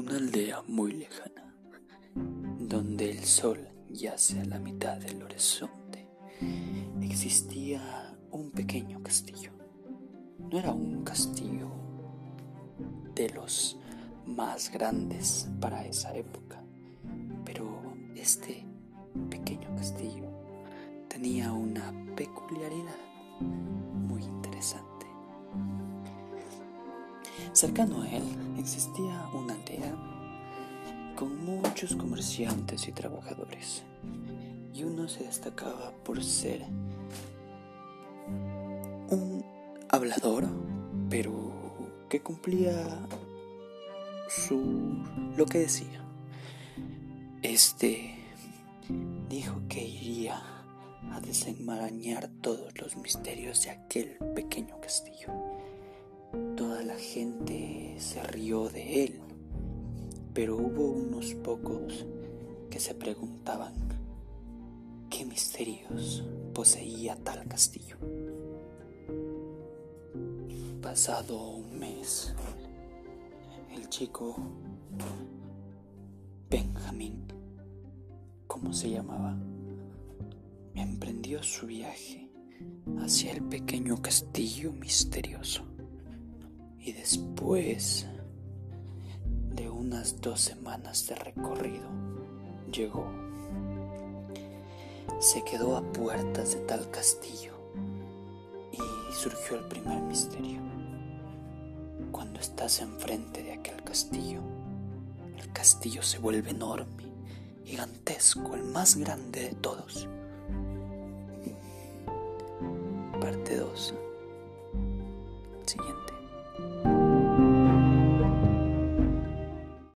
una aldea muy lejana, donde el sol yace a la mitad del horizonte, existía un pequeño castillo. No era un castillo de los más grandes para esa época, pero este pequeño castillo tenía una peculiaridad muy interesante. Cercano a él existía una aldea con muchos comerciantes y trabajadores, y uno se destacaba por ser un hablador, pero que cumplía su lo que decía. Este dijo que iría a desenmarañar todos los misterios de aquel pequeño castillo. Toda la gente se rió de él, pero hubo unos pocos que se preguntaban qué misterios poseía tal castillo. Pasado un mes, el chico Benjamín, como se llamaba, emprendió su viaje hacia el pequeño castillo misterioso. Y después de unas dos semanas de recorrido, llegó. Se quedó a puertas de tal castillo y surgió el primer misterio. Cuando estás enfrente de aquel castillo, el castillo se vuelve enorme, gigantesco, el más grande de todos. Parte 2. Siguiente.